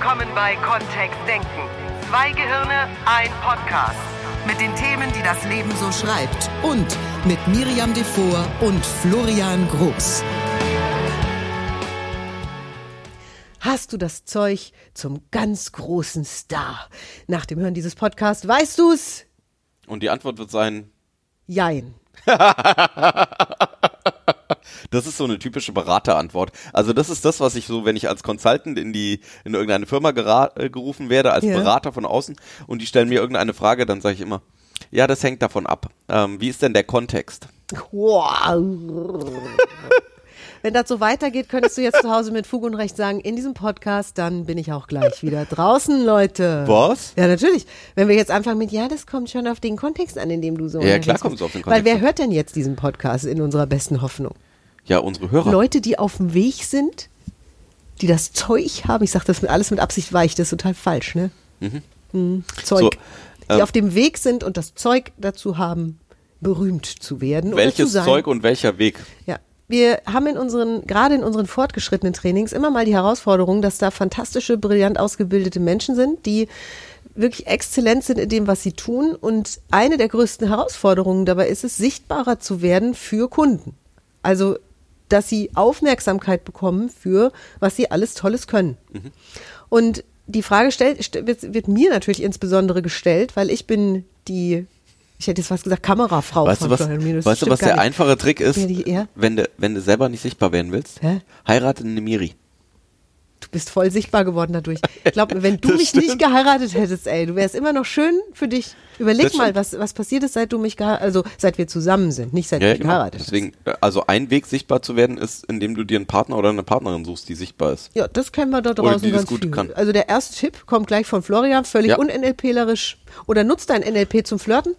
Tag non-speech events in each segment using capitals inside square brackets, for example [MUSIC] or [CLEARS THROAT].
willkommen bei Kontext Denken. Zwei Gehirne, ein Podcast. Mit den Themen, die das Leben so schreibt. Und mit Miriam Devor und Florian Groß. Hast du das Zeug zum ganz großen Star? Nach dem Hören dieses Podcasts weißt du's? Und die Antwort wird sein, Jein. [LAUGHS] das ist so eine typische Beraterantwort. Also das ist das, was ich so, wenn ich als Consultant in die in irgendeine Firma äh, gerufen werde, als Ja. Berater von außen und die stellen mir irgendeine Frage, dann sage ich immer, ja, das hängt davon ab. Ähm, wie ist denn der Kontext? Wow. Wenn das so weitergeht, könntest du jetzt zu Hause mit Fug und Recht sagen, in diesem Podcast, dann bin ich auch gleich wieder draußen, Leute. Was? Ja, natürlich. Wenn wir jetzt anfangen mit, ja, das kommt schon auf den Kontext an, in dem du so. Ja, klar kommt es auf den Weil Kontext wer an. hört denn jetzt diesen Podcast in unserer besten Hoffnung? Ja, unsere Hörer. Leute, die auf dem Weg sind, die das Zeug haben, ich sage das mit alles mit Absicht weich, das ist total falsch, ne? Mhm. Zeug. So, die ähm, auf dem Weg sind und das Zeug dazu haben, berühmt zu werden. oder zu Welches sein. Zeug und welcher Weg? Ja. Wir haben in unseren, gerade in unseren fortgeschrittenen Trainings immer mal die Herausforderung, dass da fantastische, brillant ausgebildete Menschen sind, die wirklich exzellent sind in dem, was sie tun. Und eine der größten Herausforderungen dabei ist es, sichtbarer zu werden für Kunden. Also, dass sie Aufmerksamkeit bekommen für, was sie alles Tolles können. Und die Frage stellt, st- wird, wird mir natürlich insbesondere gestellt, weil ich bin die, ich hätte jetzt fast gesagt, Kamerafrau Weißt von du, was, weißt du, was der nicht. einfache Trick ist? Ja. Wenn du, wenn du selber nicht sichtbar werden willst, Hä? heirate eine Miri. Du bist voll sichtbar geworden dadurch. Ich glaube, [LAUGHS] wenn du mich stimmt. nicht geheiratet hättest, ey, du wärst immer noch schön für dich. Überleg Das mal, was, was passiert ist, seit du mich geheiratet also seit wir zusammen sind, nicht seit Ja, du mich genau. geheiratet Deswegen, äh, also ein Weg sichtbar zu werden ist, indem du dir einen Partner oder eine Partnerin suchst, die sichtbar ist. Ja, das kennen wir da Oder draußen die das ganz gut viel. kann. Also der erste Tipp kommt gleich von Florian, völlig Ja. un-NLPlerisch. Oder nutzt dein NLP zum Flirten.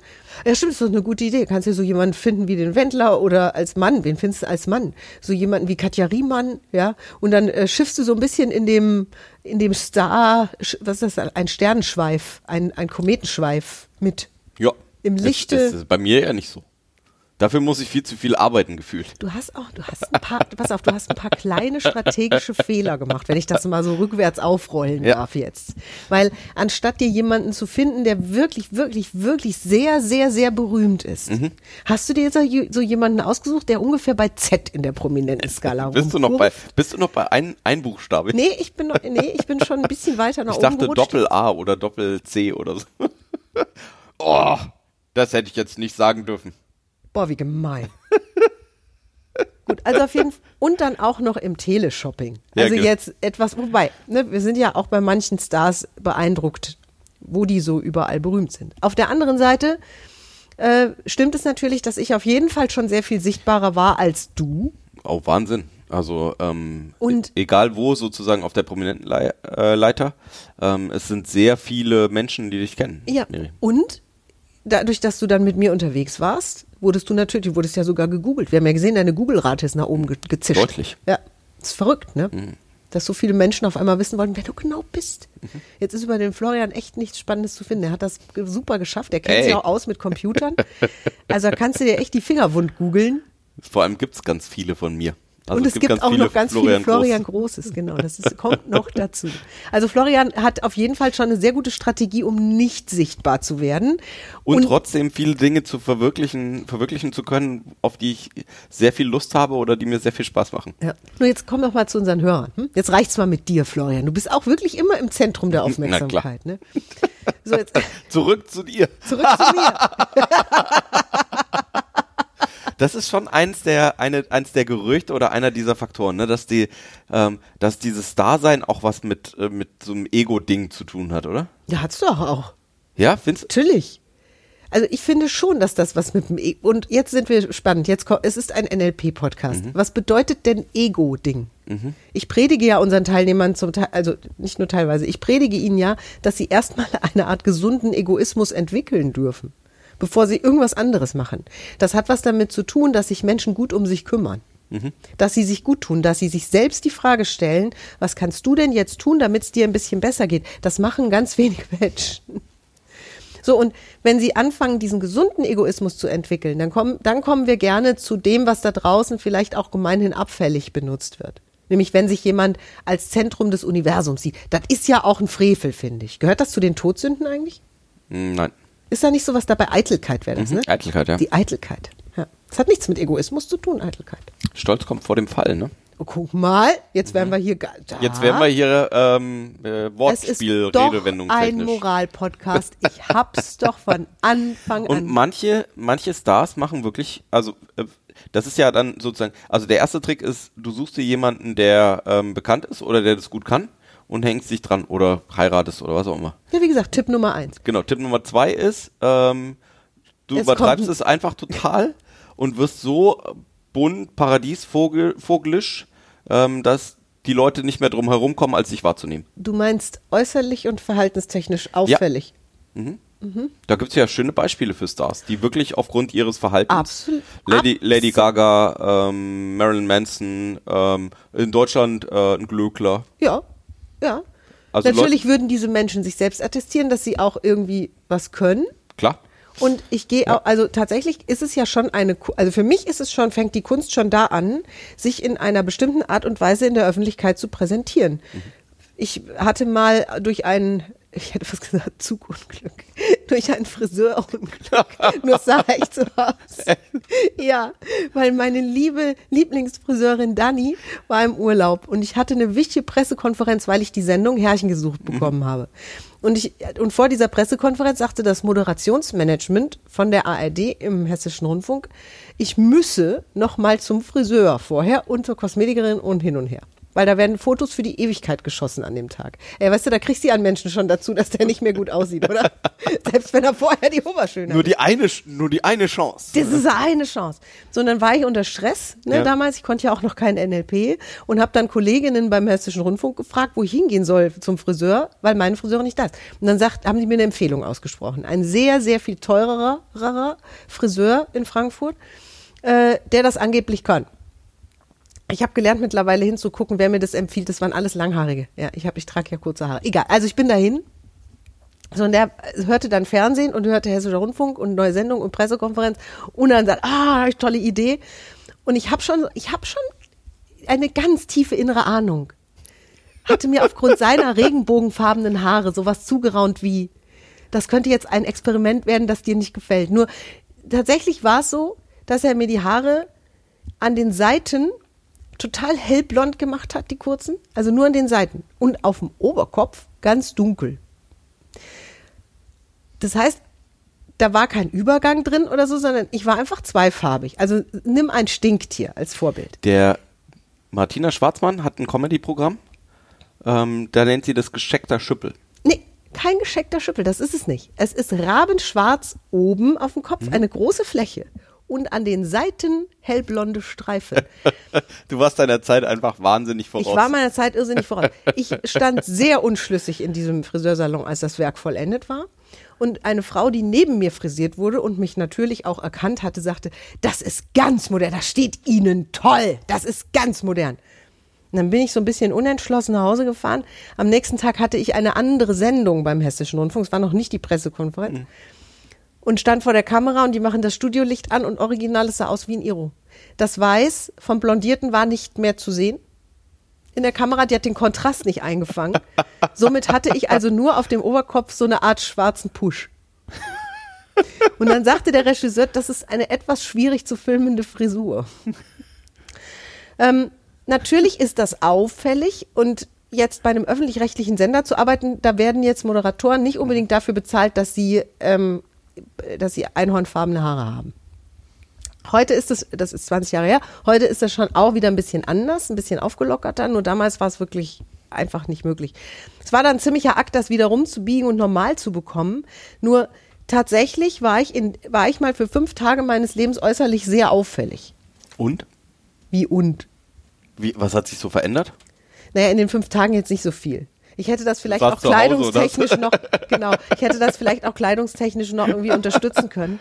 Ja, stimmt, das ist doch eine gute Idee. Kannst du so jemanden finden wie den Wendler oder als Mann. Wen findest du als Mann? So jemanden wie Katja Riemann, ja. Und dann äh, schiffst du so ein bisschen in dem, in dem Star, was ist das, ein Sternenschweif, ein, ein Kometenschweif mit. Ja. Im Das- Lichte- Das ist bei mir ja nicht so. Dafür muss ich viel zu viel arbeiten gefühlt. Du hast auch, du hast ein paar, pass auf, du hast ein paar kleine strategische Fehler gemacht, wenn ich das mal so rückwärts aufrollen Ja. darf jetzt. Weil anstatt dir jemanden zu finden, der wirklich, wirklich, wirklich sehr, sehr, sehr berühmt ist, Mhm. hast du dir jetzt so jemanden ausgesucht, der ungefähr bei Z in der prominenten Skala Bist du noch bei, rumkurft? bist du noch bei ein, ein Buchstabe? Nee, ich bin noch, nee, ich bin schon ein bisschen weiter nach ich oben dachte gerutscht. Doppel A oder Doppel C oder so. [LAUGHS] oh, das hätte ich jetzt nicht sagen dürfen. Boah, wie gemein. [LAUGHS] Gut, also auf jeden Fall. Und dann auch noch im Teleshopping. Ja, Also genau. jetzt etwas, wobei, ne, wir sind ja auch bei manchen Stars beeindruckt, wo die so überall berühmt sind. Auf der anderen Seite äh, stimmt es natürlich, dass ich auf jeden Fall schon sehr viel sichtbarer war als du. Oh, Wahnsinn. Also, ähm, Und- e- egal wo sozusagen auf der prominenten äh, Leiter, ähm, es sind sehr viele Menschen, die dich kennen. Ja. Miri. Und dadurch, dass du dann mit mir unterwegs warst, wurdest du natürlich, du wurdest ja sogar gegoogelt. Wir haben ja gesehen, deine Google-Rate ist nach oben ge gezischt. Deutlich. Ja, ist verrückt, ne? Dass so viele Menschen auf einmal wissen wollen, wer du genau bist. Jetzt ist über den Florian echt nichts Spannendes zu finden. Er hat das super geschafft. Er kennt Ey. sich auch aus mit Computern. [LAUGHS] Also kannst du dir echt die Finger wund googeln. Vor allem gibt's ganz viele von mir. Also und es gibt, auch noch ganz viele Florian Großes, genau. Das ist, kommt noch [LAUGHS] dazu. Also Florian hat auf jeden Fall schon eine sehr gute Strategie, um nicht sichtbar zu werden. Und, trotzdem viele Dinge zu verwirklichen, verwirklichen zu können, auf die ich sehr viel Lust habe oder die mir sehr viel Spaß machen. Ja. Nur jetzt komm doch mal zu unseren Hörern. Hm? Jetzt reicht's mal mit dir, Florian. Du bist auch wirklich immer im Zentrum der Aufmerksamkeit. Ne? So, jetzt [LAUGHS] Zurück zu dir. zurück zu mir. [LAUGHS] Das ist schon eins der, eine, eins der Gerüchte oder einer dieser Faktoren, ne, dass die, ähm, dass dieses Dasein auch was mit, äh, mit so einem Ego-Ding zu tun hat, oder? Ja, hat's doch auch. Ja, findest Natürlich. Also ich finde schon, dass das was mit dem e und jetzt sind wir spannend. Jetzt kommt, es ist ein NLP-Podcast. Was bedeutet denn Ego-Ding? Ich predige ja unseren Teilnehmern zum Teil, also nicht nur teilweise, ich predige ihnen ja, dass sie erstmal eine Art gesunden Egoismus entwickeln dürfen, bevor sie irgendwas anderes machen. Das hat was damit zu tun, dass sich Menschen gut um sich kümmern. Dass sie sich gut tun, dass sie sich selbst die Frage stellen, was kannst du denn jetzt tun, damit es dir ein bisschen besser geht? Das machen ganz wenige [LAUGHS] Menschen. So, und wenn Sie anfangen, diesen gesunden Egoismus zu entwickeln, dann kommen, dann kommen wir gerne zu dem, was da draußen vielleicht auch gemeinhin abfällig benutzt wird. Nämlich wenn sich jemand als Zentrum des Universums sieht. Das ist ja auch ein Frevel, finde ich. Gehört das zu den Todsünden eigentlich? Hm, Nein. Ist da nicht sowas dabei? Eitelkeit wäre das, Mhm, ne? Eitelkeit, ja. Die Eitelkeit. Ja. Das hat nichts mit Egoismus zu tun, Eitelkeit. Stolz kommt vor dem Fall, ne? Oh, guck mal, jetzt werden wir hier. Da. Jetzt werden wir hier ähm, äh, es ist Wortspiel, doch Redewendung ein. Moral-Podcast. Ich hab's [LAUGHS] doch von Anfang Und an. manche, manche Stars machen wirklich, also äh, das ist ja dann sozusagen, also der erste Trick ist, du suchst dir jemanden, der ähm, bekannt ist oder der das gut kann und hängst dich dran oder heiratest oder was auch immer. Ja, wie gesagt, Tipp Nummer eins. Genau, Tipp Nummer zwei ist, ähm, du Es übertreibst es einfach total [LAUGHS] und wirst so bunt, paradiesvogelisch, ähm, dass die Leute nicht mehr drum herum kommen, als dich wahrzunehmen. Du meinst äußerlich und verhaltenstechnisch auffällig. Da gibt's ja schöne Beispiele für Stars, die wirklich aufgrund ihres Verhaltens. Absolut. Lady, Absolut. Lady Gaga, ähm, Marilyn Manson, ähm, in Deutschland äh, ein Glöckler. Ja, ja. Also Natürlich würden diese Menschen sich selbst attestieren, dass sie auch irgendwie was können. Klar. Und ich gehe auch, also tatsächlich ist es ja schon eine, also für mich ist es schon, fängt die Kunst schon da an, sich in einer bestimmten Art und Weise in der Öffentlichkeit zu präsentieren. Ich hatte mal durch einen, ich hätte fast gesagt Zugunglück, [LAUGHS] durch ein Friseurunglück, [LAUGHS] nur sah ich so aus. Ja, weil meine liebe Lieblingsfriseurin Dani war im Urlaub und ich hatte eine wichtige Pressekonferenz, weil ich die Sendung Herrchen gesucht bekommen habe. Und ich, und vor dieser Pressekonferenz sagte das Moderationsmanagement von der ARD im Hessischen Rundfunk, ich müsse noch mal zum Friseur vorher und zur Kosmetikerin und hin und her. Weil da werden Fotos für die Ewigkeit geschossen an dem Tag. Ey, weißt du, da kriegst du einen Menschen schon dazu, dass der nicht mehr gut aussieht, oder? [LAUGHS] Selbst wenn er vorher die Oberschönheit Nur die eine, nur die eine Chance. das ist eine Chance. So, und dann war ich unter Stress, ne, Ja. damals. Ich konnte ja auch noch kein NLP und habe dann Kolleginnen beim Hessischen Rundfunk gefragt, wo ich hingehen soll zum Friseur, weil meine Friseurin nicht da ist. Und dann sagt, haben die mir eine Empfehlung ausgesprochen. Ein sehr, sehr viel teurerer Friseur in Frankfurt, äh, der das angeblich kann. Ich habe gelernt mittlerweile hinzugucken, wer mir das empfiehlt. Das waren alles Langhaarige. Ja, ich habe, ich trage ja kurze Haare. Egal. Also ich bin dahin. So, und der hörte dann Fernsehen und hörte Hessischer Rundfunk und neue Sendung und Pressekonferenz und dann sagt, ah, tolle Idee. Und ich habe schon, ich habe schon eine ganz tiefe innere Ahnung. Hatte mir aufgrund seiner [LAUGHS] regenbogenfarbenen Haare sowas zugeraunt wie, das könnte jetzt ein Experiment werden, das dir nicht gefällt. Nur tatsächlich war es so, dass er mir die Haare an den Seiten total hellblond gemacht hat, die kurzen, also nur an den Seiten und auf dem Oberkopf ganz dunkel. Das heißt, da war kein Übergang drin oder so, sondern ich war einfach zweifarbig. Also nimm ein Stinktier als Vorbild. Der Martina Schwarzmann hat ein Comedy-Programm. Ähm, da nennt sie das gescheckter Schüppel. Nee, kein gescheckter Schüppel, das ist es nicht. Es ist rabenschwarz oben auf dem Kopf, eine große Fläche und an den Seiten hellblonde Streifen. [LAUGHS] Du warst deiner Zeit einfach wahnsinnig voraus. Ich war meiner Zeit irrsinnig voraus. Ich stand sehr unschlüssig in diesem Friseursalon, als das Werk vollendet war. Und eine Frau, die neben mir frisiert wurde und mich natürlich auch erkannt hatte, sagte, das ist ganz modern, das steht Ihnen toll, das ist ganz modern. Und dann bin ich so ein bisschen unentschlossen nach Hause gefahren. Am nächsten Tag hatte ich eine andere Sendung beim Hessischen Rundfunk, es war noch nicht die Pressekonferenz. Und stand vor der Kamera und die machen das Studiolicht an und original es sah aus wie ein Iro. Das Weiß vom Blondierten war nicht mehr zu sehen in der Kamera, die hat den Kontrast nicht eingefangen. [LAUGHS] Somit hatte ich also nur auf dem Oberkopf so eine Art schwarzen Push. Und dann sagte der Regisseur, das ist eine etwas schwierig zu filmende Frisur. ähm, natürlich ist das auffällig und jetzt bei einem öffentlich-rechtlichen Sender zu arbeiten, da werden jetzt Moderatoren nicht unbedingt dafür bezahlt, dass sie, ähm, dass sie einhornfarbene Haare haben. Heute ist es, das ist 20 Jahre her, heute ist das schon auch wieder ein bisschen anders, ein bisschen aufgelockerter, nur damals war es wirklich einfach nicht möglich. Es war dann ein ziemlicher Akt, das wieder rumzubiegen und normal zu bekommen. Nur tatsächlich war ich, in, war ich mal für fünf Tage meines Lebens äußerlich sehr auffällig. Und? Wie und? Wie, was hat sich so verändert? Naja, in den fünf Tagen jetzt nicht so viel. Ich hätte das vielleicht auch Hause, kleidungstechnisch noch, [LAUGHS] genau, ich hätte das vielleicht auch kleidungstechnisch noch irgendwie unterstützen können.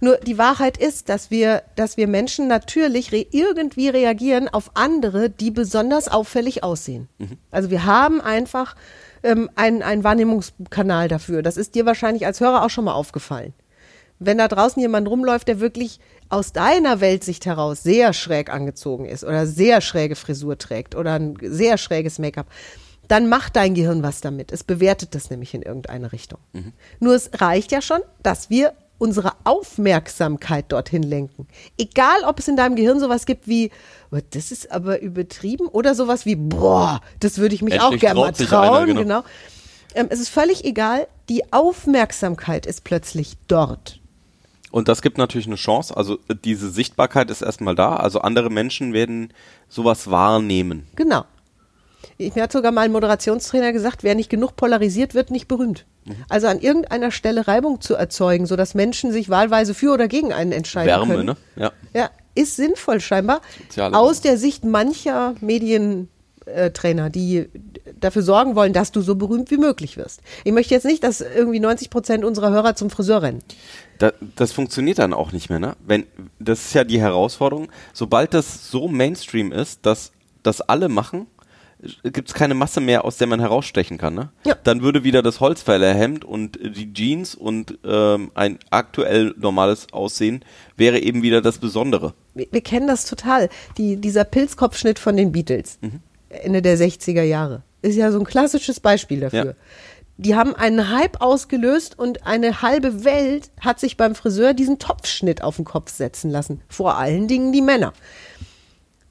Nur die Wahrheit ist, dass wir, dass wir Menschen natürlich re irgendwie reagieren auf andere, die besonders auffällig aussehen. Also wir haben einfach ähm, einen, einen Wahrnehmungskanal dafür. Das ist dir wahrscheinlich als Hörer auch schon mal aufgefallen. Wenn da draußen jemand rumläuft, der wirklich aus deiner Weltsicht heraus sehr schräg angezogen ist oder sehr schräge Frisur trägt oder ein sehr schräges Make-up, dann macht dein Gehirn was damit. Es bewertet das nämlich in irgendeine Richtung. Nur es reicht ja schon, dass wir unsere Aufmerksamkeit dorthin lenken. Egal, ob es in deinem Gehirn sowas gibt wie, "Oh, das ist aber übertrieben oder sowas wie, boah, das würde ich mich auch Endlich gerne mal sich einer, trauen. genau. genau. Ähm, es ist völlig egal, die Aufmerksamkeit ist plötzlich dort. Und das gibt natürlich eine Chance. Also äh, diese Sichtbarkeit ist erstmal da. Also andere Menschen werden sowas wahrnehmen. Genau. Ich, mir hat sogar mal ein Moderationstrainer gesagt, wer nicht genug polarisiert, wird nicht berühmt. Mhm. Also an irgendeiner Stelle Reibung zu erzeugen, sodass Menschen sich wahlweise für oder gegen einen entscheiden Wärme, können. ne? Ja. Ja, ist sinnvoll scheinbar. Soziale aus der Sicht mancher Medientrainer, die dafür sorgen wollen, dass du so berühmt wie möglich wirst. Ich möchte jetzt nicht, dass irgendwie 90 Prozent unserer Hörer zum Friseur rennen. Da, das funktioniert dann auch nicht mehr, ne? Wenn, das ist ja die Herausforderung. Sobald das so Mainstream ist, dass das alle machen, gibt es keine Masse mehr, aus der man herausstechen kann, ne? Ja. Dann würde wieder das Holzfällerhemd und die Jeans und ähm, ein aktuell normales Aussehen wäre eben wieder das Besondere. wir, wir kennen das total. Die, dieser Pilzkopfschnitt von den Beatles, Mhm. Ende der 60er Jahre, ist ja so ein klassisches Beispiel dafür. Ja. Die haben einen Hype ausgelöst und eine halbe Welt hat sich beim Friseur diesen Topfschnitt auf den Kopf setzen lassen. Vor allen Dingen die Männer.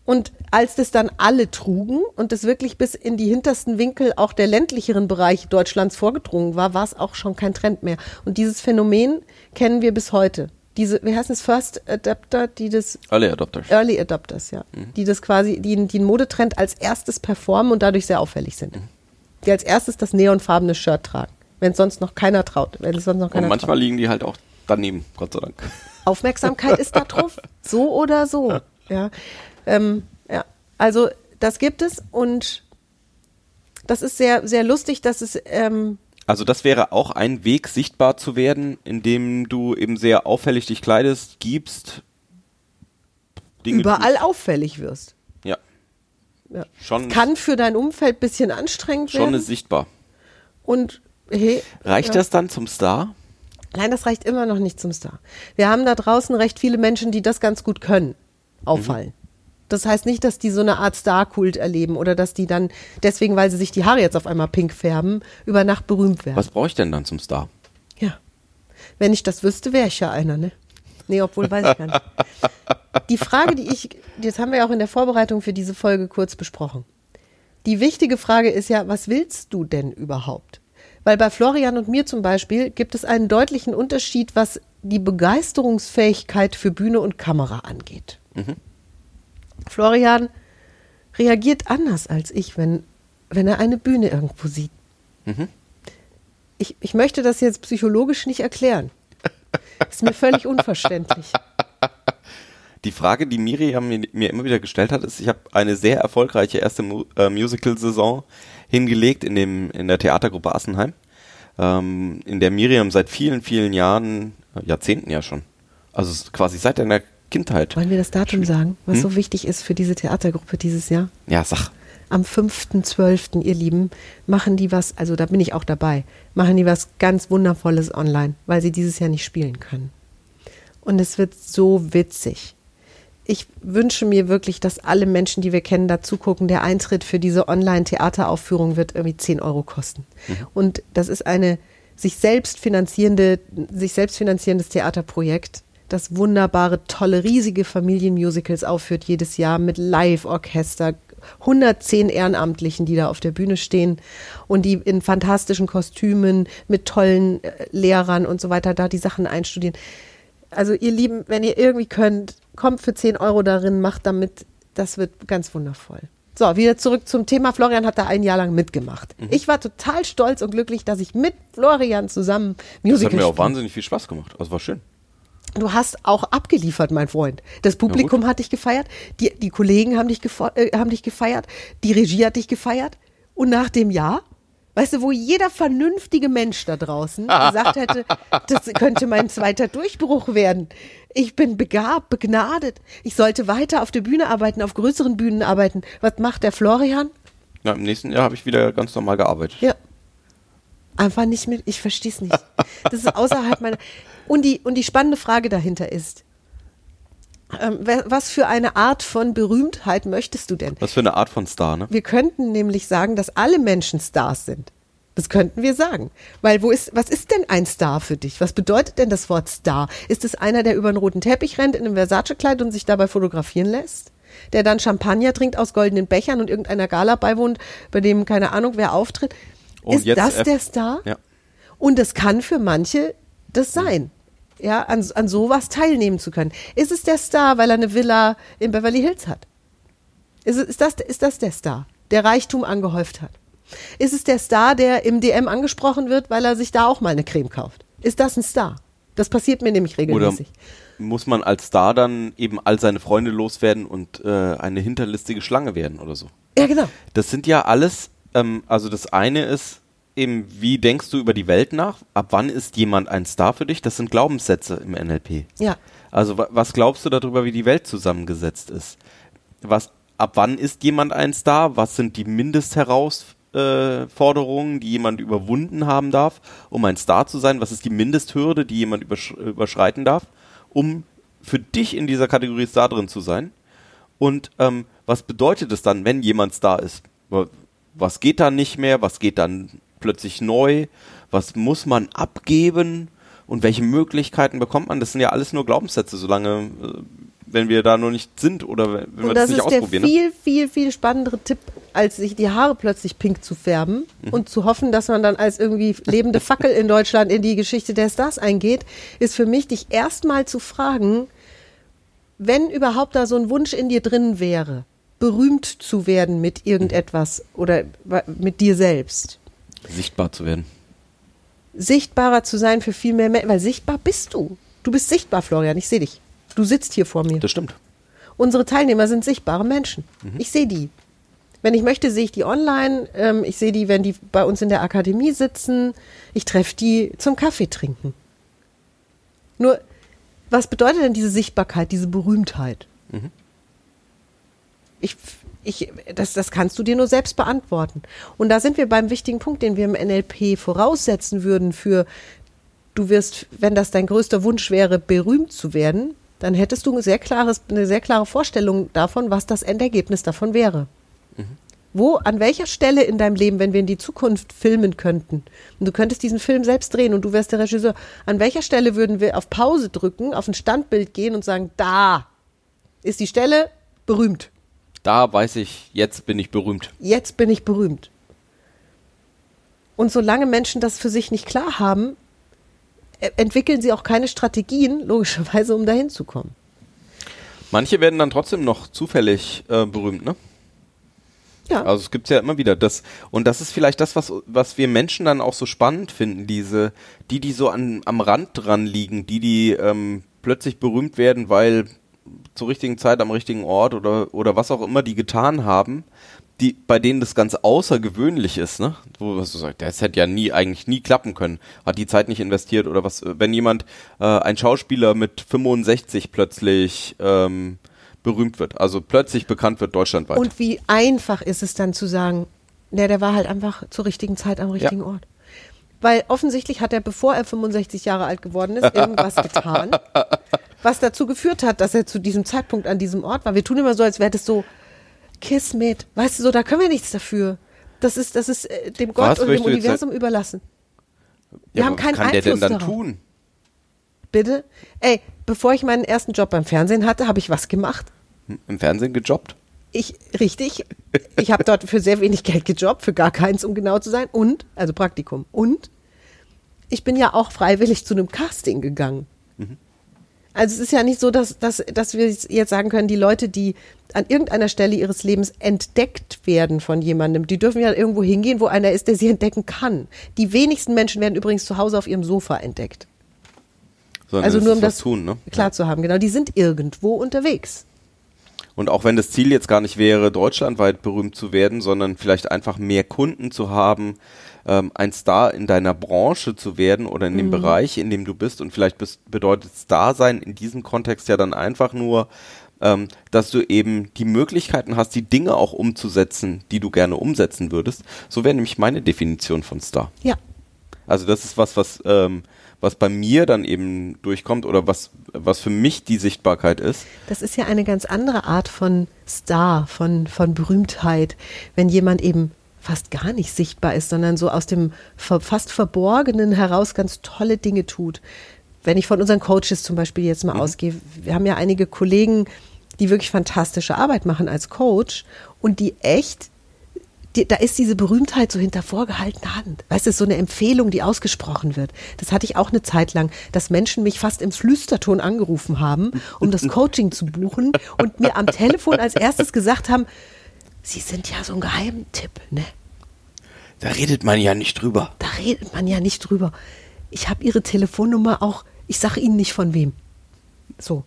Und als das dann alle trugen und das wirklich bis in die hintersten Winkel auch der ländlicheren Bereiche Deutschlands vorgedrungen war, war es auch schon kein Trend mehr. Und dieses Phänomen kennen wir bis heute. Diese, wie heißt es, First Adapter, die das Alle Adopters. Early Adopters, ja. Die das quasi, die, die einen Modetrend als erstes performen und dadurch sehr auffällig sind. Die als erstes das neonfarbene Shirt tragen. Wenn es sonst noch keiner traut. Wenn es sonst noch Und keiner manchmal traut. liegen die halt auch daneben, Gott sei Dank. Aufmerksamkeit ist da drauf. [LAUGHS] So oder so. Ja. Ähm, ja. Also, das gibt es und das ist sehr, sehr lustig, dass es, ähm, Also das wäre auch ein Weg, sichtbar zu werden, indem du eben sehr auffällig dich kleidest, gibst, Dinge überall tust. auffällig wirst. Ja, Ja. schon, Kann für dein Umfeld ein bisschen anstrengend schon werden. ist sichtbar. Und hey, Reicht ja. das dann zum Star? Nein, das reicht immer noch nicht zum Star. Wir haben da draußen recht viele Menschen, die das ganz gut können, auffallen. Das heißt nicht, dass die so eine Art Star-Kult erleben oder dass die dann deswegen, weil sie sich die Haare jetzt auf einmal pink färben, über Nacht berühmt werden. Was brauche ich denn dann zum Star? Ja. Wenn ich das wüsste, wäre ich ja einer, ne? Nee, obwohl weiß ich gar nicht. [LAUGHS] Die Frage, die ich, das haben wir ja auch in der Vorbereitung für diese Folge kurz besprochen. Die wichtige Frage ist ja, was willst du denn überhaupt? Weil bei Florian und mir zum Beispiel gibt es einen deutlichen Unterschied, was die Begeisterungsfähigkeit für Bühne und Kamera angeht. Florian reagiert anders als ich, wenn, wenn er eine Bühne irgendwo sieht. Ich, ich möchte das jetzt psychologisch nicht erklären. Ist mir völlig unverständlich. [LAUGHS] Die Frage, die Miriam mir, immer wieder gestellt hat, ist, ich habe eine sehr erfolgreiche erste Mu äh, Musical-Saison hingelegt in, dem, in der Theatergruppe Assenheim, ähm, in der Miriam seit vielen, vielen Jahren, äh, Jahrzehnten ja schon, also quasi seit deiner Kindheit. Wollen wir das Datum sagen, was so wichtig ist für diese Theatergruppe dieses Jahr? Ja, sag. Am 5.12., ihr Lieben, machen die was, also da bin ich auch dabei, machen die was ganz Wundervolles online, weil sie dieses Jahr nicht spielen können. Und es wird so witzig. Ich wünsche mir wirklich, dass alle Menschen, die wir kennen, dazu gucken. Der Eintritt für diese Online-Theateraufführung wird irgendwie 10 Euro kosten. Und das ist eine sich selbst finanzierende, sich selbst finanzierendes Theaterprojekt, das wunderbare, tolle, riesige Familienmusicals aufführt jedes Jahr mit Live-Orchester, 110 Ehrenamtlichen, die da auf der Bühne stehen und die in fantastischen Kostümen mit tollen äh, Lehrern und so weiter da die Sachen einstudieren. Also ihr Lieben, wenn ihr irgendwie könnt, kommt für 10 Euro darin, macht damit, das wird ganz wundervoll. So, wieder zurück zum Thema. Florian hat da ein Jahr lang mitgemacht. Ich war total stolz und glücklich, dass ich mit Florian zusammen Das Musical hat mir auch wahnsinnig viel Spaß gemacht. Also war schön. Du hast auch abgeliefert, mein Freund. Das Publikum hat dich gefeiert, die, die Kollegen haben dich, äh, haben dich gefeiert, die Regie hat dich gefeiert. Und nach dem Jahr, weißt du, wo jeder vernünftige Mensch da draußen [LAUGHS] gesagt hätte, das könnte mein zweiter Durchbruch werden. Ich bin begabt, begnadet. Ich sollte weiter auf der Bühne arbeiten, auf größeren Bühnen arbeiten. Was macht der Florian? Ja, Im nächsten Jahr habe ich wieder ganz normal gearbeitet. Ja. Einfach nicht mit, ich verstehe es nicht. Das ist außerhalb meiner. Und die, und die spannende Frage dahinter ist, Ähm, was für eine Art von Berühmtheit möchtest du denn? Was für eine Art von Star, ne? Wir könnten nämlich sagen, dass alle Menschen Stars sind. Das könnten wir sagen. Weil wo ist, was ist denn ein Star für dich? Was bedeutet denn das Wort Star? Ist es einer, der über einen roten Teppich rennt in einem Versace-Kleid und sich dabei fotografieren lässt? Der dann Champagner trinkt aus goldenen Bechern und irgendeiner Gala beiwohnt, bei dem keine Ahnung wer auftritt? Und ist das F- der Star? Ja. Und es kann für manche das sein. Ja, an, an sowas teilnehmen zu können. Ist es der Star, weil er eine Villa in Beverly Hills hat? Ist, es- ist, das, ist das der Star, der Reichtum angehäuft hat? Ist es der Star, der im DM angesprochen wird, weil er sich da auch mal eine Creme kauft? Ist das ein Star? Das passiert mir nämlich Oder regelmäßig. muss man als Star dann eben all seine Freunde loswerden und äh, eine hinterlistige Schlange werden oder so? Ja, genau. Das sind ja alles, ähm, also das eine ist eben, wie denkst du über die Welt nach? Ab wann ist jemand ein Star für dich? Das sind Glaubenssätze im NLP. Ja. Also wa was glaubst du darüber, wie die Welt zusammengesetzt ist? Was, ab wann ist jemand ein Star? Was sind die Mindestherausforderungen, die jemand überwunden haben darf, um ein Star zu sein? Was ist die Mindesthürde, die jemand übersch überschreiten darf, um für dich in dieser Kategorie Star drin zu sein? Und ähm, was bedeutet es dann, wenn jemand Star ist? Wa- Was geht dann nicht mehr? Was geht dann plötzlich neu? Was muss man abgeben? Und welche Möglichkeiten bekommt man? Das sind ja alles nur Glaubenssätze, solange, äh, wenn wir da noch nicht sind oder wenn wir das, das nicht ist der ausprobieren. ne? viel, viel, viel spannendere Tipp, als sich die Haare plötzlich pink zu färben Mhm. und zu hoffen, dass man dann als irgendwie lebende Fackel in Deutschland in die Geschichte der Stars eingeht, ist für mich, dich erstmal zu fragen, wenn überhaupt da so ein Wunsch in dir drin wäre, berühmt zu werden mit irgendetwas oder mit dir selbst. Sichtbar zu werden. Sichtbarer zu sein für viel mehr Menschen, weil sichtbar bist du. Du bist sichtbar, Florian, ich sehe dich. Du sitzt hier vor mir. Das stimmt. Unsere Teilnehmer sind sichtbare Menschen. Mhm. Ich sehe die. Wenn ich möchte, sehe ich die online. Ähm, ich sehe die, wenn die bei uns in der Akademie sitzen. Ich treffe die zum Kaffee trinken. Nur, was bedeutet denn diese Sichtbarkeit, diese Berühmtheit? Mhm. Ich, ich, das, das kannst du dir nur selbst beantworten. Und da sind wir beim wichtigen Punkt, den wir im NLP voraussetzen würden für, du wirst, wenn das dein größter Wunsch wäre, berühmt zu werden, dann hättest du ein sehr klares, eine sehr klare Vorstellung davon, was das Endergebnis davon wäre. Wo, an welcher Stelle in deinem Leben, wenn wir in die Zukunft filmen könnten, und du könntest diesen Film selbst drehen und du wärst der Regisseur, an welcher Stelle würden wir auf Pause drücken, auf ein Standbild gehen und sagen, da ist die Stelle berühmt. Da weiß ich, jetzt bin ich berühmt. Jetzt bin ich berühmt. Und solange Menschen das für sich nicht klar haben, e- entwickeln sie auch keine Strategien, logischerweise, um dahin zu kommen. Manche werden dann trotzdem noch zufällig äh, berühmt, ne? Ja. Also es gibt's ja immer wieder. Das, und das ist vielleicht das, was, was wir Menschen dann auch so spannend finden, diese, die, die so an, am Rand dran liegen, die, die ähm, plötzlich berühmt werden, weil zur richtigen Zeit am richtigen Ort oder, oder was auch immer die getan haben, die, bei denen das ganz außergewöhnlich ist, ne? Wo was du sagst, das hätte ja nie, eigentlich nie klappen können. Hat die Zeit nicht investiert oder was, wenn jemand, äh, ein Schauspieler mit 65 plötzlich ähm, berühmt wird, also plötzlich bekannt wird deutschlandweit. Und wie einfach ist es dann zu sagen, ne, der war halt einfach zur richtigen Zeit am richtigen Ort. Weil offensichtlich hat er, bevor er 65 Jahre alt geworden ist, irgendwas getan, [LAUGHS] was dazu geführt hat, dass er zu diesem Zeitpunkt an diesem Ort war. Wir tun immer so, als wäre das so Kismet. Weißt du so, da können wir nichts dafür. Das ist, das ist äh, dem Gott Was oder dem Universum überlassen. Wir Ja, haben keinen was kann der denn Einfluss dann darauf. tun? Bitte? Ey, bevor ich meinen ersten Job beim Fernsehen hatte, habe ich was gemacht. Im Fernsehen gejobbt? Ich, richtig. Ich habe dort für sehr wenig Geld gejobbt, für gar keins, um genau zu sein. Und, also Praktikum. Und ich bin ja auch freiwillig zu einem Casting gegangen. Also es ist ja nicht so, dass, dass, dass wir jetzt sagen können, die Leute, die an irgendeiner Stelle ihres Lebens entdeckt werden von jemandem, die dürfen ja irgendwo hingehen, wo einer ist, der sie entdecken kann. Die wenigsten Menschen werden übrigens zu Hause auf ihrem Sofa entdeckt. Sondern Also nur um das tun, ne? klar zu haben. Genau, die sind irgendwo unterwegs. Und auch wenn das Ziel jetzt gar nicht wäre, deutschlandweit berühmt zu werden, sondern vielleicht einfach mehr Kunden zu haben, ähm, ein Star in deiner Branche zu werden oder in Mhm. dem Bereich, in dem du bist. Und vielleicht bist, bedeutet Star sein in diesem Kontext ja dann einfach nur, ähm, dass du eben die Möglichkeiten hast, die Dinge auch umzusetzen, die du gerne umsetzen würdest. So wäre nämlich meine Definition von Star. Ja. Also das ist was, was, ähm, was bei mir dann eben durchkommt oder was, was für mich die Sichtbarkeit ist. Das ist ja eine ganz andere Art von Star, von, von Berühmtheit, wenn jemand eben fast gar nicht sichtbar ist, sondern so aus dem fast Verborgenen heraus ganz tolle Dinge tut. Wenn ich von unseren Coaches zum Beispiel jetzt mal mhm. ausgehe, wir haben ja einige Kollegen, die wirklich fantastische Arbeit machen als Coach und die echt die, da ist diese Berühmtheit so hinter vorgehaltener Hand. Weißt du, so eine Empfehlung, die ausgesprochen wird. Das hatte ich auch eine Zeit lang, dass Menschen mich fast im Flüsterton angerufen haben, um das Coaching zu buchen und mir am Telefon als erstes gesagt haben, Sie sind ja so ein Geheimtipp, ne? Da redet man ja nicht drüber. Da redet man ja nicht drüber. Ich habe Ihre Telefonnummer auch, ich sage Ihnen nicht von wem. So.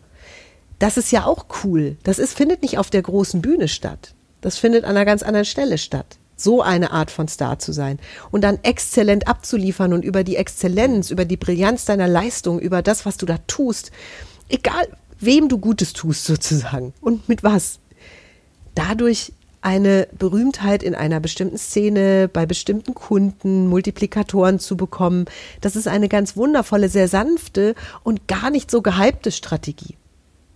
Das ist ja auch cool. Das ist, findet nicht auf der großen Bühne statt. Das findet an einer ganz anderen Stelle statt so eine Art von Star zu sein und dann exzellent abzuliefern und über die Exzellenz, über die Brillanz deiner Leistung, über das, was du da tust, egal wem du Gutes tust sozusagen und mit was, dadurch eine Berühmtheit in einer bestimmten Szene, bei bestimmten Kunden, Multiplikatoren zu bekommen, das ist eine ganz wundervolle, sehr sanfte und gar nicht so gehypte Strategie.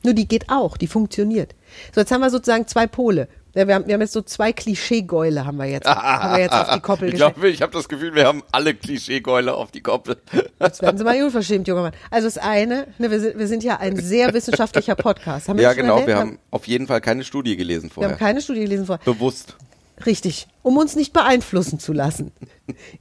Nur die geht auch, die funktioniert. So, jetzt haben wir sozusagen zwei Pole. Ja, wir, haben, wir haben jetzt so zwei Klischeegäule haben wir jetzt, haben wir jetzt auf die Koppel [LAUGHS] Ich glaube, ich habe das Gefühl, wir haben alle Klischeegäule auf die Koppel. Jetzt werden Sie mal unverschämt, junger Mann. Also das eine, ne, wir, sind, wir sind ja ein sehr wissenschaftlicher Podcast. Haben wir ja, genau. Erwähnt? Wir haben auf jeden Fall keine Studie gelesen vorher. Wir haben keine Studie gelesen vorher. Bewusst. Richtig, um uns nicht beeinflussen zu lassen.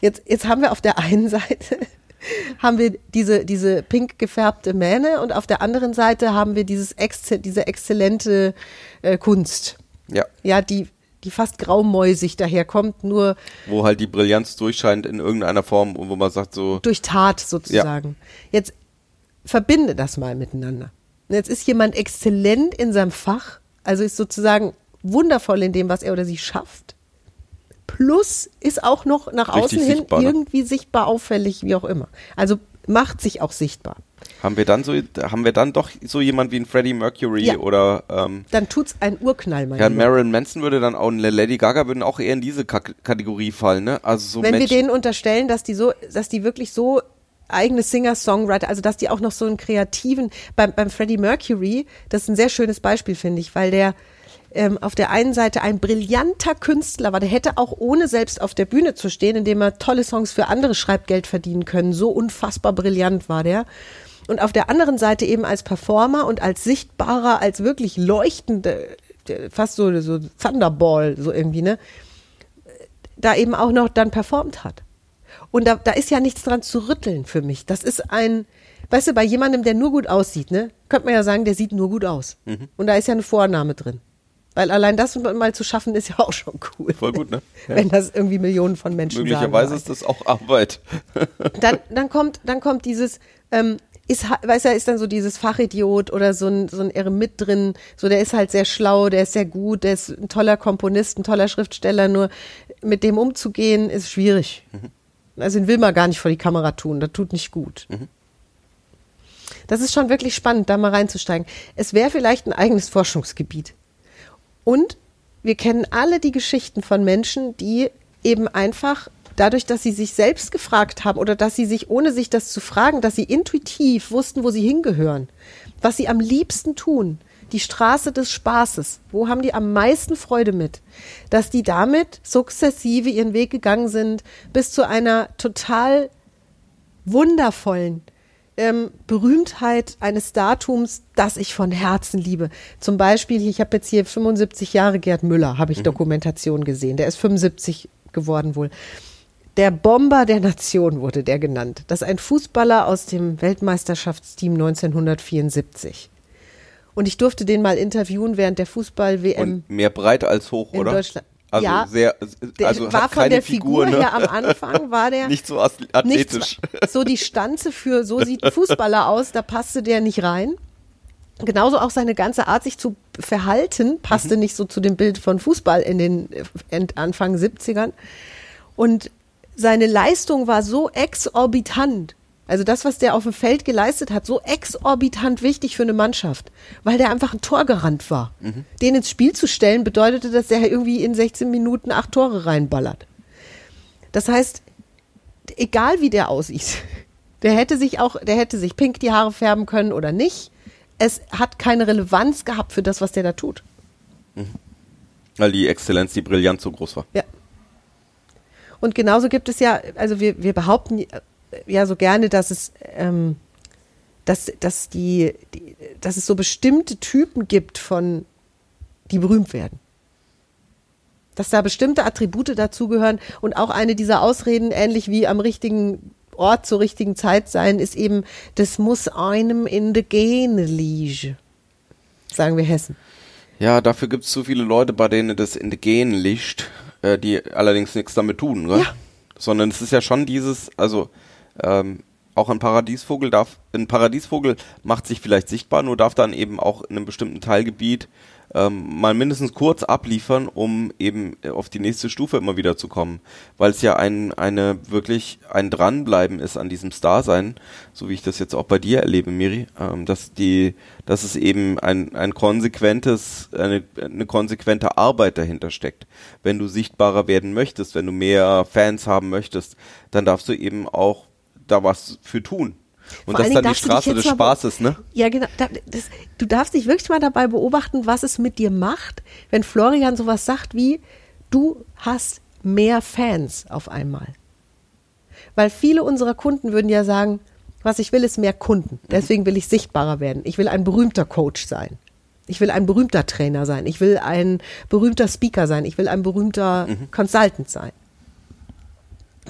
Jetzt, jetzt haben wir auf der einen Seite [LAUGHS] haben wir diese, diese pink gefärbte Mähne und auf der anderen Seite haben wir dieses diese exzellente äh, Kunst. Ja. Ja, die, die fast graumäusig daherkommt, nur. Wo halt die Brillanz durchscheint in irgendeiner Form und wo man sagt so. Durch Tat sozusagen. Ja. Jetzt verbinde das mal miteinander. jetzt ist jemand exzellent in seinem Fach, also ist sozusagen wundervoll in dem, was er oder sie schafft. Plus ist auch noch nach Richtig außen hin sichtbar, ne? irgendwie sichtbar auffällig, wie auch immer. Also macht sich auch sichtbar. Haben wir dann so, haben wir dann doch so jemand wie ein Freddie Mercury ja. oder ähm, Dann tut's ein Urknall, mein Ja, Marilyn Manson würde dann auch, eine Lady Gaga würden auch eher in diese K Kategorie fallen, ne? Also so Wenn Menschen wir denen unterstellen, dass die so, dass die wirklich so eigene Singer-Songwriter, also dass die auch noch so einen kreativen, beim, beim Freddie Mercury, das ist ein sehr schönes Beispiel, finde ich, weil der ähm, auf der einen Seite ein brillanter Künstler war, der hätte auch ohne selbst auf der Bühne zu stehen, indem er tolle Songs für andere schreibt, Geld verdienen können. So unfassbar brillant war der und auf der anderen Seite eben als Performer und als sichtbarer, als wirklich leuchtende, fast so, so Thunderball, so irgendwie, ne, da eben auch noch dann performt hat. Und da, da ist ja nichts dran zu rütteln für mich. Das ist ein, weißt du, bei jemandem, der nur gut aussieht, ne, könnte man ja sagen, der sieht nur gut aus. Mhm. Und da ist ja eine Vorname drin. Weil allein das mal zu schaffen, ist ja auch schon cool. Voll gut, ne? [LAUGHS] Ja. Wenn das irgendwie Millionen von Menschen Möglicherweise sagen, ist das auch Arbeit. [LAUGHS] dann, dann kommt, dann kommt dieses, ähm, ist, weiß er, ist dann so dieses Fachidiot oder so ein, so ein Eremit drin, so der ist halt sehr schlau, der ist sehr gut, der ist ein toller Komponist, ein toller Schriftsteller, nur mit dem umzugehen ist schwierig. Mhm. Also den will man gar nicht vor die Kamera tun, das tut nicht gut. Mhm. Das ist schon wirklich spannend, da mal reinzusteigen. Es wäre vielleicht ein eigenes Forschungsgebiet. Und wir kennen alle die Geschichten von Menschen, die eben einfach dadurch, dass sie sich selbst gefragt haben oder dass sie sich, ohne sich das zu fragen, dass sie intuitiv wussten, wo sie hingehören, was sie am liebsten tun, die Straße des Spaßes, wo haben die am meisten Freude mit, dass die damit sukzessive ihren Weg gegangen sind bis zu einer total wundervollen ähm, Berühmtheit eines Datums, das ich von Herzen liebe. Zum Beispiel, ich habe jetzt hier 75 Jahre Gerd Müller, habe ich mhm. Dokumentation gesehen. Der ist 75 geworden wohl. Der Bomber der Nation wurde der genannt. Das ist ein Fußballer aus dem Weltmeisterschaftsteam 1974. Und ich durfte den mal interviewen während der Fußball-WM. Mehr breit als hoch, in oder? Deutschland. Also ja, sehr, also war von der Figur, Figur ne? her am Anfang [LAUGHS] war der nicht so athletisch. Nicht so die Stanze für so sieht ein Fußballer aus, da passte der nicht rein. Genauso auch seine ganze Art, sich zu verhalten, passte mhm. nicht so zu dem Bild von Fußball in den Anfang 70ern. Und seine Leistung war so exorbitant. Also das, was der auf dem Feld geleistet hat, so exorbitant wichtig für eine Mannschaft, weil der einfach ein Torgarant war. Mhm. Den ins Spiel zu stellen, bedeutete, dass der irgendwie in 16 Minuten acht Tore reinballert. Das heißt, egal wie der aussieht, [LAUGHS] der hätte sich auch, der hätte sich pink die Haare färben können oder nicht. Es hat keine Relevanz gehabt für das, was der da tut. Weil die Exzellenz, die Brillanz so groß war. Ja. Und genauso gibt es ja, also wir, wir behaupten ja so gerne, dass es, ähm, dass, dass, die, die, dass es so bestimmte Typen gibt von, die berühmt werden. Dass da bestimmte Attribute dazugehören und auch eine dieser Ausreden, ähnlich wie am richtigen Ort zur richtigen Zeit sein, ist eben, das muss einem in de Gene liegen. Sagen wir Hessen. Ja, dafür gibt es zu viele Leute, bei denen das in die Genen liegt, äh, die allerdings nichts damit tun, gell? Ja. Sondern es ist ja schon dieses, also ähm, auch ein Paradiesvogel darf, ein Paradiesvogel macht sich vielleicht sichtbar, nur darf dann eben auch in einem bestimmten Teilgebiet ähm, mal mindestens kurz abliefern, um eben auf die nächste Stufe immer wieder zu kommen. Weil es ja ein, eine wirklich ein Dranbleiben ist an diesem Star-Sein, so wie ich das jetzt auch bei dir erlebe, Miri, ähm, dass die, dass es eben ein, ein konsequentes, eine, eine konsequente Arbeit dahinter steckt. Wenn du sichtbarer werden möchtest, wenn du mehr Fans haben möchtest, dann darfst du eben auch da was für tun. Und Vor das ist dann die Straße des Spaßes, ne? Ja, genau. Da, das, du darfst dich wirklich mal dabei beobachten, was es mit dir macht, wenn Florian sowas sagt wie, du hast mehr Fans auf einmal. Weil viele unserer Kunden würden ja sagen, was ich will, ist mehr Kunden. Deswegen will ich sichtbarer werden. Ich will ein berühmter Coach sein. Ich will ein berühmter Trainer sein. Ich will ein berühmter Speaker sein. Ich will ein berühmter Consultant sein.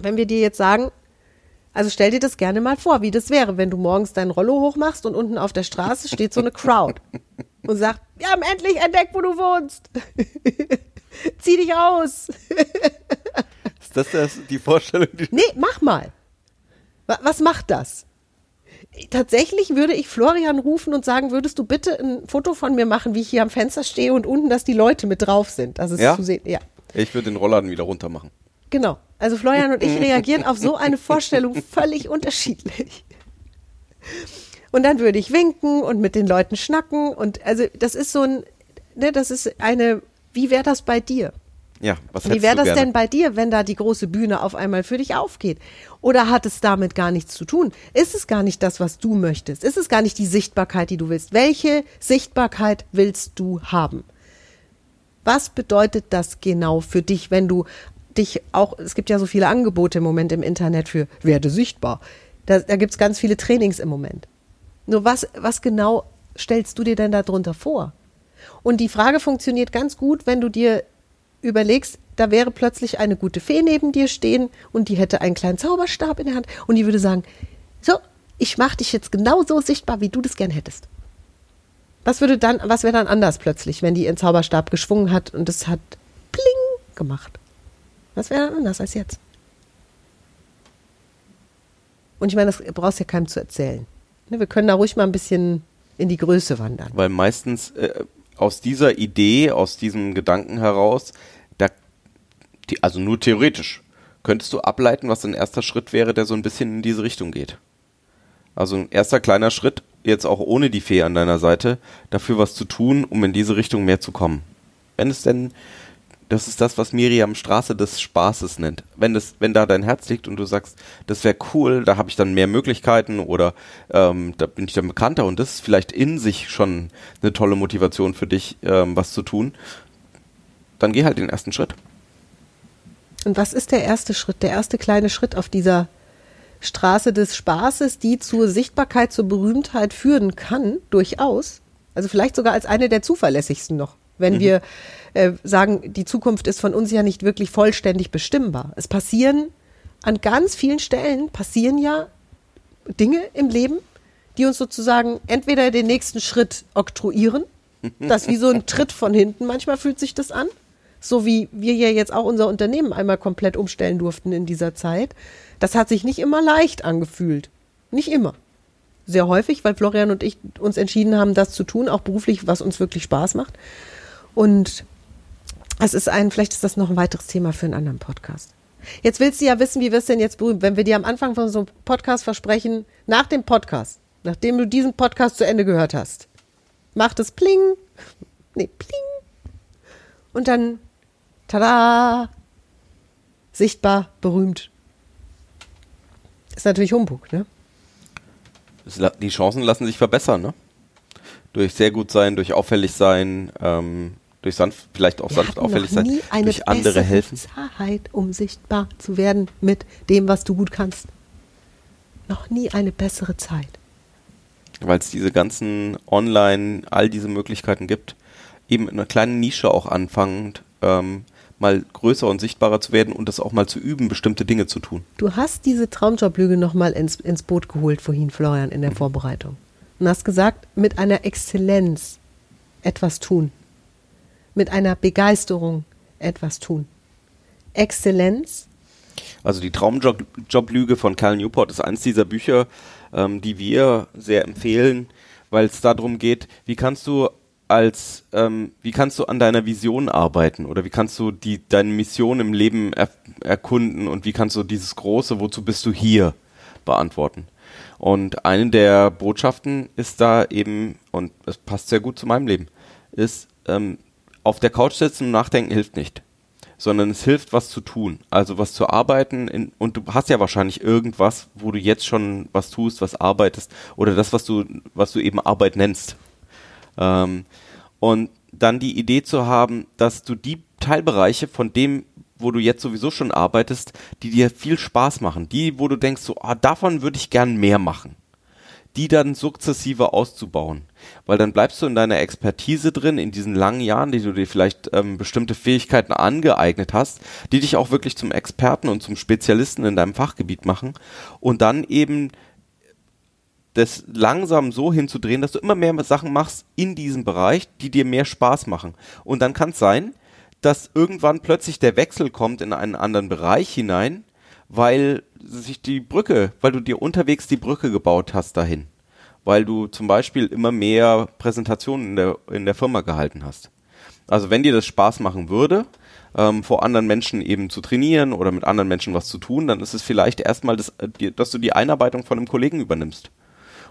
Wenn wir dir jetzt sagen, also stell dir das gerne mal vor, wie das wäre, wenn du morgens dein Rollo hochmachst und unten auf der Straße steht so eine Crowd [LAUGHS] und sagt, wir haben endlich entdeckt, wo du wohnst. [LAUGHS] Zieh dich aus. [LAUGHS] Ist das, das die Vorstellung, die Nee, mach mal. Wa- Was macht das? Tatsächlich würde ich Florian rufen und sagen, würdest du bitte ein Foto von mir machen, wie ich hier am Fenster stehe und unten, dass die Leute mit drauf sind. Das ist Ja? zu sehen. Ja. Ich würde den Rollladen wieder runter machen. Genau. Also Florian und ich [LAUGHS] reagieren auf so eine Vorstellung völlig unterschiedlich. Und dann würde ich winken und mit den Leuten schnacken und also das ist so ein, ne, das ist eine, wie wäre das bei dir? Ja, was Wie wäre das gerne? denn bei dir, wenn da die große Bühne auf einmal für dich aufgeht? Oder hat es damit gar nichts zu tun? Ist es gar nicht das, was du möchtest? Ist es gar nicht die Sichtbarkeit, die du willst? Welche Sichtbarkeit willst du haben? Was bedeutet das genau für dich, wenn du dich auch, es gibt ja so viele Angebote im Moment im Internet für werde sichtbar. Da, da gibt es ganz viele Trainings im Moment. Nur was, was genau stellst du dir denn darunter vor? Und die Frage funktioniert ganz gut, wenn du dir überlegst, da wäre plötzlich eine gute Fee neben dir stehen und die hätte einen kleinen Zauberstab in der Hand und die würde sagen, so, ich mache dich jetzt genau so sichtbar, wie du das gern hättest. Was würde dann, was wäre dann anders plötzlich, wenn die ihren Zauberstab geschwungen hat und es hat pling gemacht? Was wäre dann anders als jetzt? Und ich meine, das brauchst du ja keinem zu erzählen. Ne, Wir können da ruhig mal ein bisschen in die Größe wandern. Weil meistens äh, aus dieser Idee, aus diesem Gedanken heraus, da, die, also nur theoretisch, könntest du ableiten, was ein erster Schritt wäre, der so ein bisschen in diese Richtung geht. Also ein erster kleiner Schritt, jetzt auch ohne die Fee an deiner Seite, dafür was zu tun, um in diese Richtung mehr zu kommen. Wenn es denn, das ist das, was Miriam Straße des Spaßes nennt. Wenn das, wenn da dein Herz liegt und du sagst, das wäre cool, da habe ich dann mehr Möglichkeiten oder ähm, da bin ich dann bekannter und das ist vielleicht in sich schon eine tolle Motivation für dich, ähm, was zu tun, dann geh halt den ersten Schritt. Und was ist der erste Schritt, der erste kleine Schritt auf dieser Straße des Spaßes, die zur Sichtbarkeit, zur Berühmtheit führen kann, durchaus? Also vielleicht sogar als eine der zuverlässigsten noch, wenn wir äh, sagen, die Zukunft ist von uns ja nicht wirklich vollständig bestimmbar. Es passieren an ganz vielen Stellen, passieren ja Dinge im Leben, die uns sozusagen entweder den nächsten Schritt oktroyieren, [LAUGHS] das wie so ein Tritt von hinten, manchmal fühlt sich das an, so wie wir ja jetzt auch unser Unternehmen einmal komplett umstellen durften in dieser Zeit. Das hat sich nicht immer leicht angefühlt. Nicht immer. Sehr häufig, weil Florian und ich uns entschieden haben, das zu tun, auch beruflich, was uns wirklich Spaß macht. Und es ist ein, vielleicht ist das noch ein weiteres Thema für einen anderen Podcast. Jetzt willst du ja wissen, wie wirst du denn jetzt berühmt? Wenn wir dir am Anfang von so einem Podcast versprechen, nach dem Podcast, nachdem du diesen Podcast zu Ende gehört hast, macht es pling, nee, pling. Und dann, tada, sichtbar, berühmt. Ist natürlich Humbug, ne? Die Chancen lassen sich verbessern, ne? Durch sehr gut sein, durch auffällig sein, ähm, durch sanft, vielleicht auch Wir sanft auffällig noch sein, nie eine durch andere bessere helfen. Zeit, um sichtbar zu werden mit dem, was du gut kannst. Noch nie eine bessere Zeit. weil es diese ganzen Online, all diese Möglichkeiten gibt, eben in einer kleinen Nische auch anfangend ähm, mal größer und sichtbarer zu werden und das auch mal zu üben, bestimmte Dinge zu tun. Du hast diese Traumjoblüge nochmal ins, ins Boot geholt vorhin, Florian, in der Mhm. Vorbereitung. Und hast gesagt, mit einer Exzellenz etwas tun. Mit einer Begeisterung etwas tun. Exzellenz, Also die Traumjob-Lüge von Cal Newport ist eins dieser Bücher, ähm, die wir sehr empfehlen, weil es darum geht, wie kannst du als, ähm, wie kannst du an deiner Vision arbeiten oder wie kannst du die, deine Mission im Leben er, erkunden und wie kannst du dieses große, wozu bist du hier, beantworten. Und eine der Botschaften ist da eben, und es passt sehr gut zu meinem Leben, ist, ähm, auf der Couch sitzen und nachdenken hilft nicht sondern es hilft, was zu tun. Also was zu arbeiten in, und du hast ja wahrscheinlich irgendwas, wo du jetzt schon was tust, was arbeitest oder das, was du, was du eben Arbeit nennst. Ähm, und dann die Idee zu haben, dass du die Teilbereiche von dem, wo du jetzt sowieso schon arbeitest, die dir viel Spaß machen, die, wo du denkst, so, ah, davon würde ich gern mehr machen die dann sukzessive auszubauen. Weil dann bleibst du in deiner Expertise drin, in diesen langen Jahren, die du dir vielleicht ähm, bestimmte Fähigkeiten angeeignet hast, die dich auch wirklich zum Experten und zum Spezialisten in deinem Fachgebiet machen. Und dann eben das langsam so hinzudrehen, dass du immer mehr Sachen machst in diesem Bereich, die dir mehr Spaß machen. Und dann kann es sein, dass irgendwann plötzlich der Wechsel kommt in einen anderen Bereich hinein, weil sich die Brücke, weil du dir unterwegs die Brücke gebaut hast dahin. Weil du zum Beispiel immer mehr Präsentationen in der, in der Firma gehalten hast. Also wenn dir das Spaß machen würde, ähm, vor anderen Menschen eben zu trainieren oder mit anderen Menschen was zu tun, dann ist es vielleicht erstmal, das, äh, dass du die Einarbeitung von einem Kollegen übernimmst.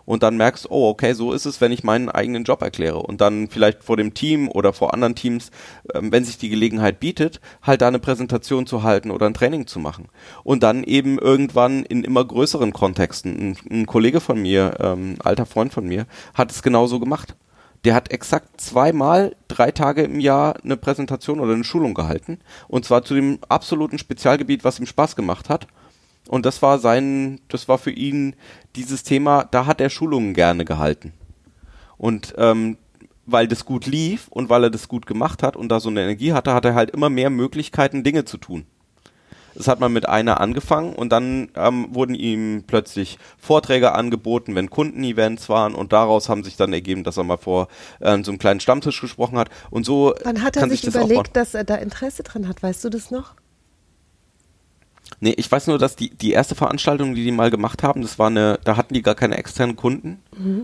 Und dann merkst, oh, okay, so ist es, wenn ich meinen eigenen Job erkläre. Und dann vielleicht vor dem Team oder vor anderen Teams, ähm, wenn sich die Gelegenheit bietet, halt da eine Präsentation zu halten oder ein Training zu machen. Und dann eben irgendwann in immer größeren Kontexten. Ein, ein Kollege von mir, ähm, alter Freund von mir, hat es genauso gemacht. Der hat exakt zweimal drei Tage im Jahr eine Präsentation oder eine Schulung gehalten. Und zwar zu dem absoluten Spezialgebiet, was ihm Spaß gemacht hat. Und das war sein, das war für ihn dieses Thema, da hat er Schulungen gerne gehalten. Und ähm, weil das gut lief und weil er das gut gemacht hat und da so eine Energie hatte, hat er halt immer mehr Möglichkeiten, Dinge zu tun. Das hat man mit einer angefangen und dann ähm, wurden ihm plötzlich Vorträge angeboten, wenn Kundenevents waren und daraus haben sich dann ergeben, dass er mal vor äh, so einem kleinen Stammtisch gesprochen hat und so wann hat er kann sich sich das überlegt, dass er da Interesse dran hat? Weißt du das noch? Nee, ich weiß nur, dass die, die erste Veranstaltung, die die mal gemacht haben, das war eine, da hatten die gar keine externen Kunden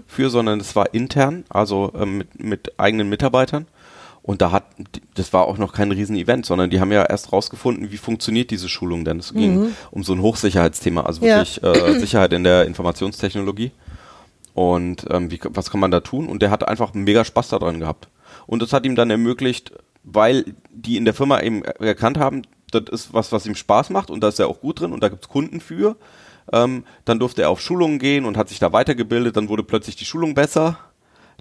für, sondern das war intern, also ähm, mit, mit eigenen Mitarbeitern. Und da hat, das war auch noch kein Riesen-Event, sondern die haben ja erst rausgefunden, wie funktioniert diese Schulung denn. Es ging um so ein Hochsicherheitsthema, also Ja. wirklich äh, [CLEARS THROAT] Sicherheit in der Informationstechnologie. Und ähm, wie, was kann man da tun? Und der hat einfach mega Spaß daran gehabt. Und das hat ihm dann ermöglicht, weil die in der Firma eben er- erkannt haben, das ist was, was ihm Spaß macht und da ist er auch gut drin und da gibt's Kunden für. Ähm, dann durfte er auf Schulungen gehen und hat sich da weitergebildet. Dann wurde plötzlich die Schulung besser,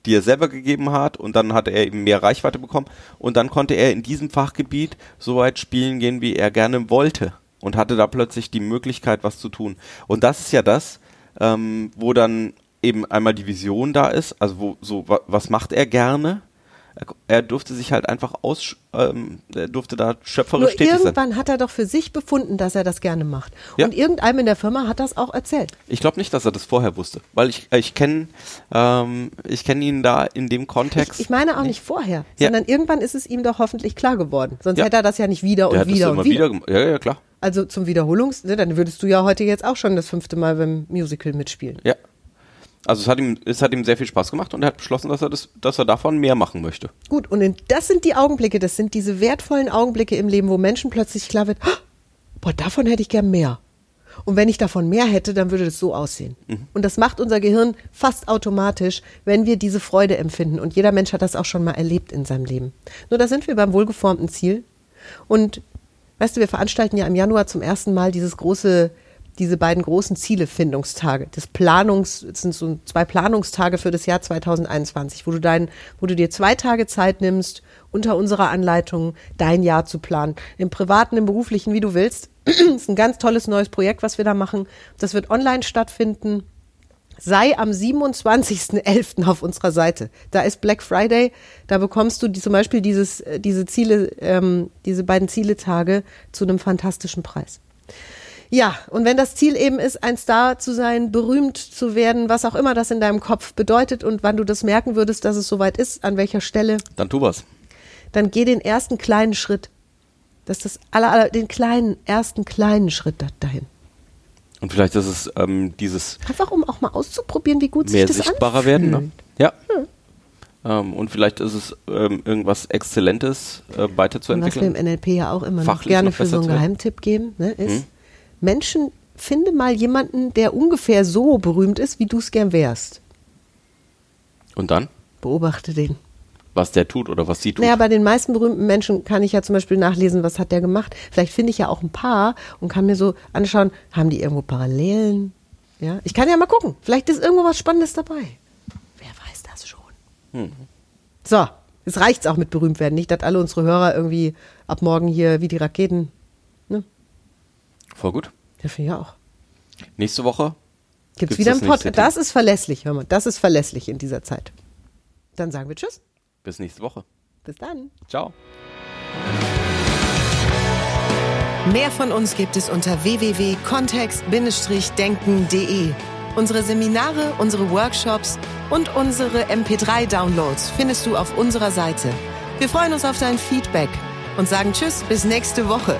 die er selber gegeben hat und dann hatte er eben mehr Reichweite bekommen und dann konnte er in diesem Fachgebiet so weit spielen gehen, wie er gerne wollte und hatte da plötzlich die Möglichkeit, was zu tun. Und das ist ja das, ähm, wo dann eben einmal die Vision da ist, also wo so wa was macht er gerne? Er, durfte sich halt einfach aus, ähm, er durfte da Nur schöpferisch tätig sein. irgendwann hat er doch für sich befunden, dass er das gerne macht. Ja. Und irgendeinem in der Firma hat das auch erzählt. Ich glaube nicht, dass er das vorher wusste, weil ich äh, ich kenne ähm, ich kenne ihn da in dem Kontext. Ich, ich meine auch nicht vorher, Ja. sondern irgendwann ist es ihm doch hoffentlich klar geworden. Sonst Ja. hätte er das ja nicht wieder der und wieder und wieder. wieder. Ja, ja, klar. Also zum Wiederholungs, ne, dann würdest du ja heute jetzt auch schon das fünfte Mal beim Musical mitspielen. Ja. Also es hat ihm es hat ihm sehr viel Spaß gemacht und er hat beschlossen, dass er das dass er davon mehr machen möchte. Gut, und in, das sind die Augenblicke, das sind diese wertvollen Augenblicke im Leben, wo Menschen plötzlich klar wird, "Ah, boah, davon hätte ich gern mehr. Und wenn ich davon mehr hätte, dann würde das so aussehen. Und das macht unser Gehirn fast automatisch, wenn wir diese Freude empfinden. Und jeder Mensch hat das auch schon mal erlebt in seinem Leben. Nur da sind wir beim wohlgeformten Ziel. Und weißt du, wir veranstalten ja im Januar zum ersten Mal dieses große diese beiden großen Zielefindungstage, das Planungs, das sind so zwei Planungstage für das Jahr 2021, wo du dein, wo du dir zwei Tage Zeit nimmst, unter unserer Anleitung dein Jahr zu planen. Im privaten, im beruflichen, wie du willst. [CLEARS THROAT] das ist ein ganz tolles neues Projekt, was wir da machen. Das wird online stattfinden. Sei am 27.11. auf unserer Seite. Da ist Black Friday. Da bekommst du die, zum Beispiel dieses, äh, diese Ziele, ähm, diese beiden Zieletage zu einem fantastischen Preis. Ja, und wenn das Ziel eben ist, ein Star zu sein, berühmt zu werden, was auch immer das in deinem Kopf bedeutet und wann du das merken würdest, dass es soweit ist, an welcher Stelle, Dann tu was. dann geh den ersten kleinen Schritt. Das ist das aller, aller, den kleinen, ersten kleinen Schritt da, dahin. Und vielleicht ist es ähm, dieses Einfach um auch mal auszuprobieren, wie gut sich das sichtbarer anfühlt. werden. Ne? Ja. Ähm, und vielleicht ist es ähm, irgendwas Exzellentes äh, Und was wir weiterzuentwickeln. im NLP ja auch immer Fachlich gerne für so einen. Geheimtipp geben, ne, ist, Hm? Menschen, finde mal jemanden, der ungefähr so berühmt ist, wie du es gern wärst. Und dann, Beobachte den. was der tut oder was sie tut. Naja, bei den meisten berühmten Menschen kann ich ja zum Beispiel nachlesen, was hat der gemacht. Vielleicht finde ich ja auch ein paar und kann mir so anschauen, haben die irgendwo Parallelen? Ja, ich kann ja mal gucken. Vielleicht ist irgendwo was Spannendes dabei. Wer weiß das schon? So, es reicht's auch mit berühmt werden. Nicht, dass alle unsere Hörer irgendwie ab morgen hier wie die Raketen. Voll gut. Ja, finde ich auch. Nächste Woche Gibt's, Gibt's wieder das einen Podcast. Das ist verlässlich, hör mal. Das ist verlässlich in dieser Zeit. Dann sagen wir Tschüss. bis nächste Woche. Bis dann. Ciao. Mehr von uns gibt es unter www.kontext-denken.de. Unsere Seminare, unsere Workshops und unsere MP3-Downloads findest du auf unserer Seite. Wir freuen uns auf dein Feedback und sagen Tschüss bis nächste Woche.